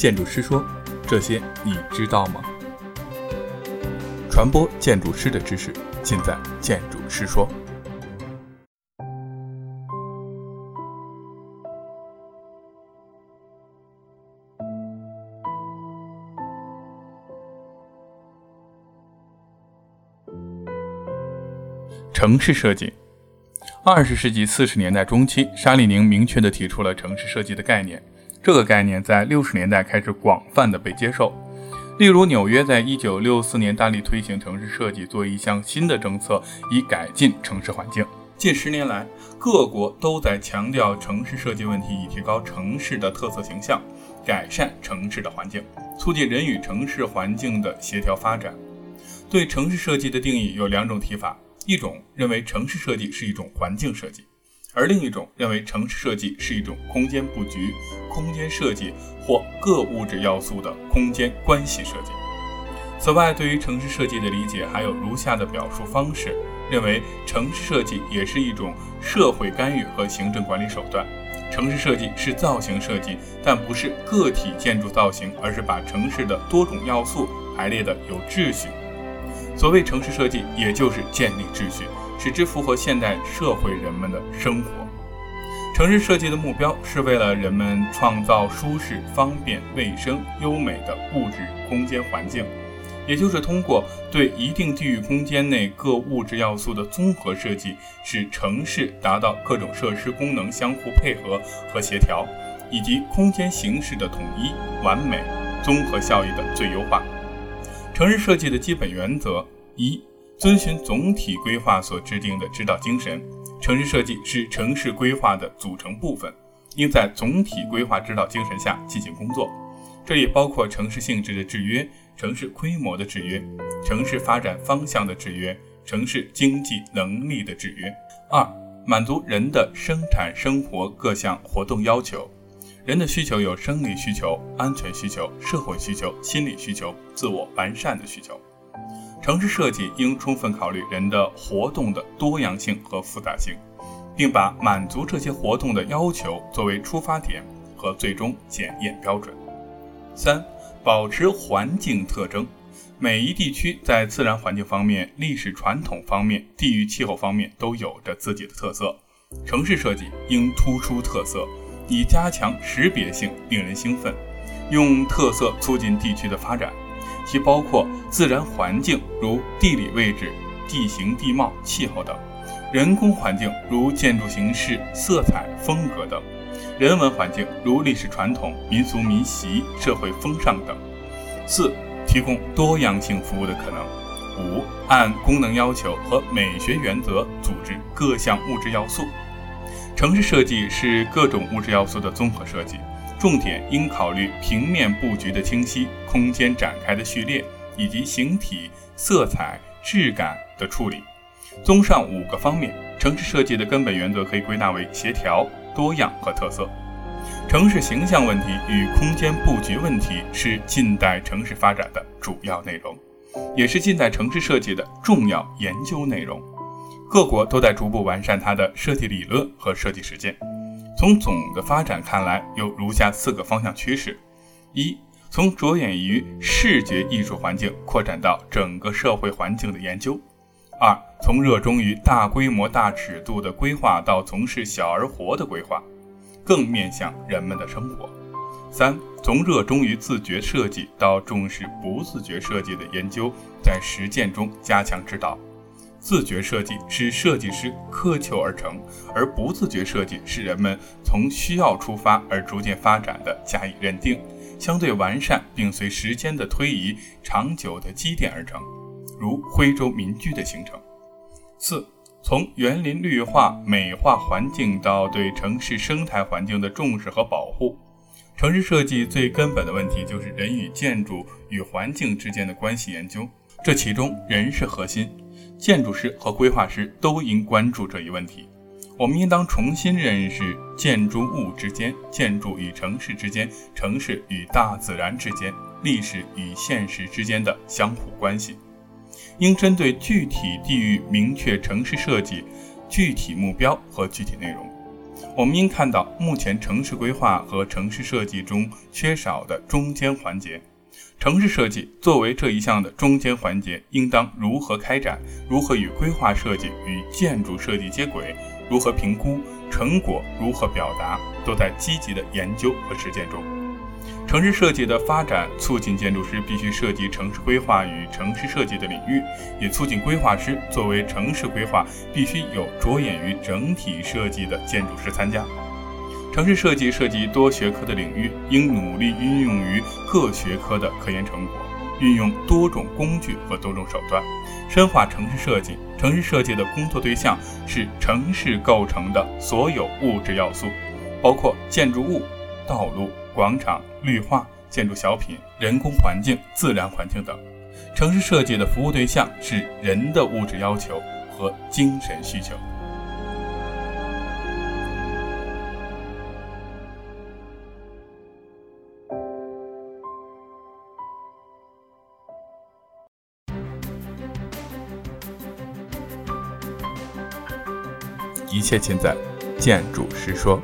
建筑师说：“这些你知道吗？”传播建筑师的知识，尽在建筑师说。城市设计。二十世纪四十年代中期，沙利宁明确地提出了城市设计的概念。这个概念在六十年代开始广泛的被接受。例如，纽约在一九六四年大力推行城市设计作为一项新的政策，以改进城市环境。近十年来，各国都在强调城市设计问题，以提高城市的特色形象，改善城市的环境，促进人与城市环境的协调发展。对城市设计的定义有两种提法：一种认为城市设计是一种环境设计。而另一种认为城市设计是一种空间布局、空间设计或各物质要素的空间关系设计。此外，对于城市设计的理解还有如下的表述方式：认为城市设计也是一种社会干预和行政管理手段。城市设计是造型设计，但不是个体建筑造型，而是把城市的多种要素排列的有秩序。所谓城市设计，也就是建立秩序。使之符合现代社会人们的生活。城市设计的目标是为了人们创造舒适、方便、卫生、优美的物质空间环境，也就是通过对一定地域空间内各物质要素的综合设计，使城市达到各种设施功能相互配合和协调，以及空间形式的统一、完美、综合效益的最优化。城市设计的基本原则一。遵循总体规划所制定的指导精神，城市设计是城市规划的组成部分，应在总体规划指导精神下进行工作。这也包括城市性质的制约、城市规模的制约、城市发展方向的制约、城市经济能力的制约。二、满足人的生产生活各项活动要求。人的需求有生理需求、安全需求、社会需求、心理需求、自我完善的需求。城市设计应充分考虑人的活动的多样性和复杂性，并把满足这些活动的要求作为出发点和最终检验标准。三、保持环境特征。每一地区在自然环境方面、历史传统方面、地域气候方面都有着自己的特色。城市设计应突出特色，以加强识别性，令人兴奋，用特色促进地区的发展。其包括自然环境，如地理位置、地形地貌、气候等；人工环境，如建筑形式、色彩、风格等；人文环境，如历史传统、民俗民习、社会风尚等。四、提供多样性服务的可能。五、按功能要求和美学原则组织各项物质要素。城市设计是各种物质要素的综合设计。重点应考虑平面布局的清晰、空间展开的序列以及形体、色彩、质感的处理。综上五个方面，城市设计的根本原则可以归纳为协调、多样和特色。城市形象问题与空间布局问题是近代城市发展的主要内容，也是近代城市设计的重要研究内容。各国都在逐步完善它的设计理论和设计实践。从总的发展看来，有如下四个方向趋势：一、从着眼于视觉艺术环境扩展到整个社会环境的研究；二、从热衷于大规模、大尺度的规划到从事小而活的规划，更面向人们的生活；三、从热衷于自觉设计到重视不自觉设计的研究，在实践中加强指导。自觉设计是设计师苛求而成，而不自觉设计是人们从需要出发而逐渐发展的加以认定，相对完善并随时间的推移长久的积淀而成，如徽州民居的形成。四，从园林绿化美化环境到对城市生态环境的重视和保护，城市设计最根本的问题就是人与建筑与环境之间的关系研究，这其中人是核心。建筑师和规划师都应关注这一问题。我们应当重新认识建筑物之间、建筑与城市之间、城市与大自然之间、历史与现实之间的相互关系。应针对具体地域明确城市设计具体目标和具体内容。我们应看到，目前城市规划和城市设计中缺少的中间环节。城市设计作为这一项的中间环节，应当如何开展？如何与规划设计与建筑设计接轨？如何评估成果？如何表达？都在积极的研究和实践中。城市设计的发展，促进建筑师必须涉及城市规划与城市设计的领域，也促进规划师作为城市规划必须有着眼于整体设计的建筑师参加。城市设计涉及多学科的领域，应努力运用于各学科的科研成果，运用多种工具和多种手段，深化城市设计。城市设计的工作对象是城市构成的所有物质要素，包括建筑物、道路。广场、绿化、建筑小品、人工环境、自然环境等，城市设计的服务对象是人的物质要求和精神需求。一切尽在建筑师说。